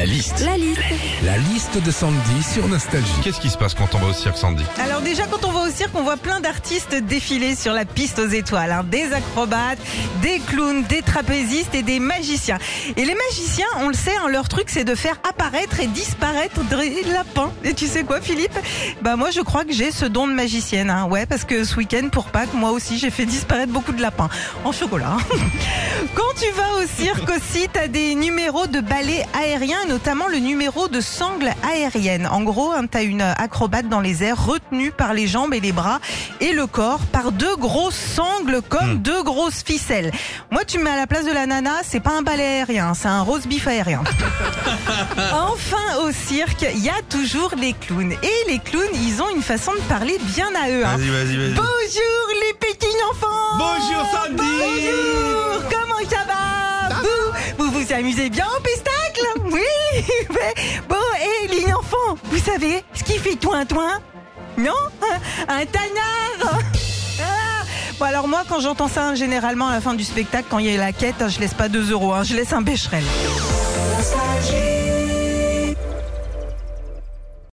La liste. La liste. La liste de Sandy sur Nostalgie. Qu'est-ce qui se passe quand on va au cirque Sandy Alors déjà quand on va au cirque, on voit plein d'artistes défiler sur la piste aux étoiles. hein. Des acrobates, des clowns, des trapézistes et des magiciens. Et les magiciens, on le sait, hein, leur truc c'est de faire apparaître et disparaître des lapins. Et tu sais quoi Philippe? Bah moi je crois que j'ai ce don de magicienne. hein. Ouais parce que ce week-end pour Pâques, moi aussi j'ai fait disparaître beaucoup de lapins. En chocolat. hein. Quand tu vas au cirque aussi, t'as des numéros de ballet aérien, notamment le numéro de sangle aérienne. En gros, hein, t'as une acrobate dans les airs retenue par les jambes et les bras et le corps par deux grosses sangles comme deux grosses ficelles. Moi, tu me mets à la place de la nana, c'est pas un ballet aérien, c'est un roast beef aérien. enfin, au cirque, il y a toujours les clowns. Et les clowns, ils ont une façon de parler bien à eux. hein. Vas-y, vas-y, vas-y. Bonjour les petits enfants Bonjour, Sandy Bonjour Comment ça va vous, vous vous amusez bien au pestacle Oui ouais. Bon, et les enfants, vous savez ce qui fait toin-toin Non? Un, tanard Ah. Bon alors moi quand j'entends ça généralement à la fin du spectacle quand il y a la quête hein, je laisse pas 2 euros hein, je laisse un bécherel.